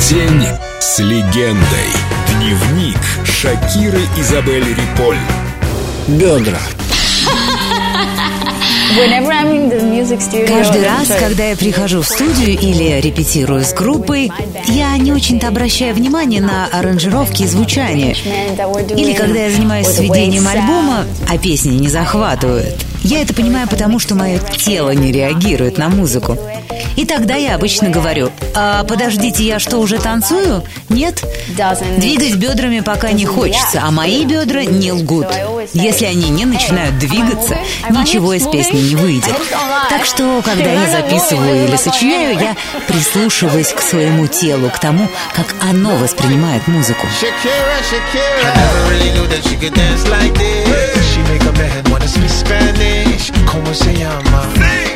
День с легендой. Дневник Шакиры Изабель Риполь. Бедра. Каждый раз, когда я прихожу в студию или репетирую с группой, я не очень-то обращаю внимание на аранжировки и звучание. Или когда я занимаюсь сведением альбома, а песни не захватывают. Я это понимаю потому, что мое тело не реагирует на музыку. И тогда я обычно говорю, а подождите, я что, уже танцую? Нет? Двигать бедрами пока не хочется, а мои бедра не лгут. Если они не начинают двигаться, ничего из песни не выйдет. Так что, когда я записываю или сочиняю, я прислушиваюсь к своему телу, к тому, как оно воспринимает музыку. ¿Cómo se llama?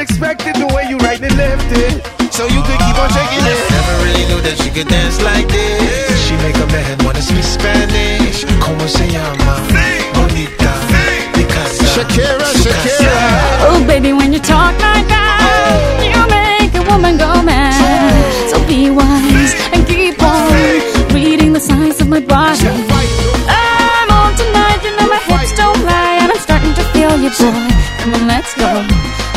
unexpected, the way you right and left it. So you could keep on shaking it. Never really knew that she could dance like this. She make a man wanna speak Spanish. Como se llama? Bonita. Picasa. Shakira, Shakira. Oh, baby, when you talk like that, oh. you make a woman go mad. So be wise and keep on reading the signs of my body. I'm on tonight, you know my hips don't lie, and I'm starting to feel you, boy. Come on, let's go,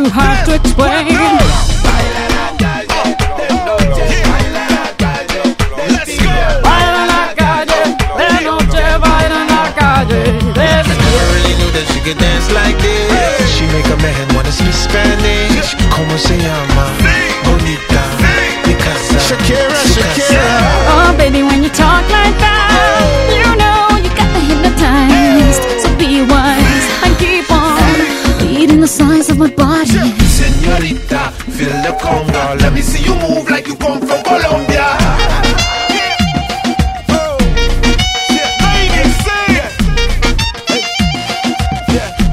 too hard to explain. Baila la calle, de noche baila la calle. Never really knew that she could dance like this. She make a man wanna speak signs of my body. Senorita, feel the conga. Let me see you move like you come from Colombia. Oh, yeah, baby, say it.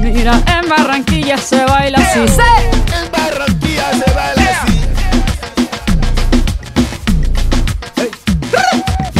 Mira, en Barranquilla se baila así.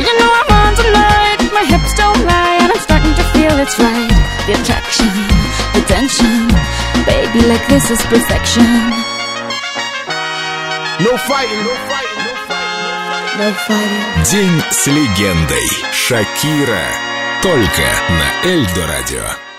Oh, you know I'm on tonight, my hips don't lie, and I'm starting to feel it's right. The attraction, the tension. Baby, like this is perfection. No fighting, no fighting, no fighting. No fighting. День с легендой. Шакира. Только на Эльдо радио.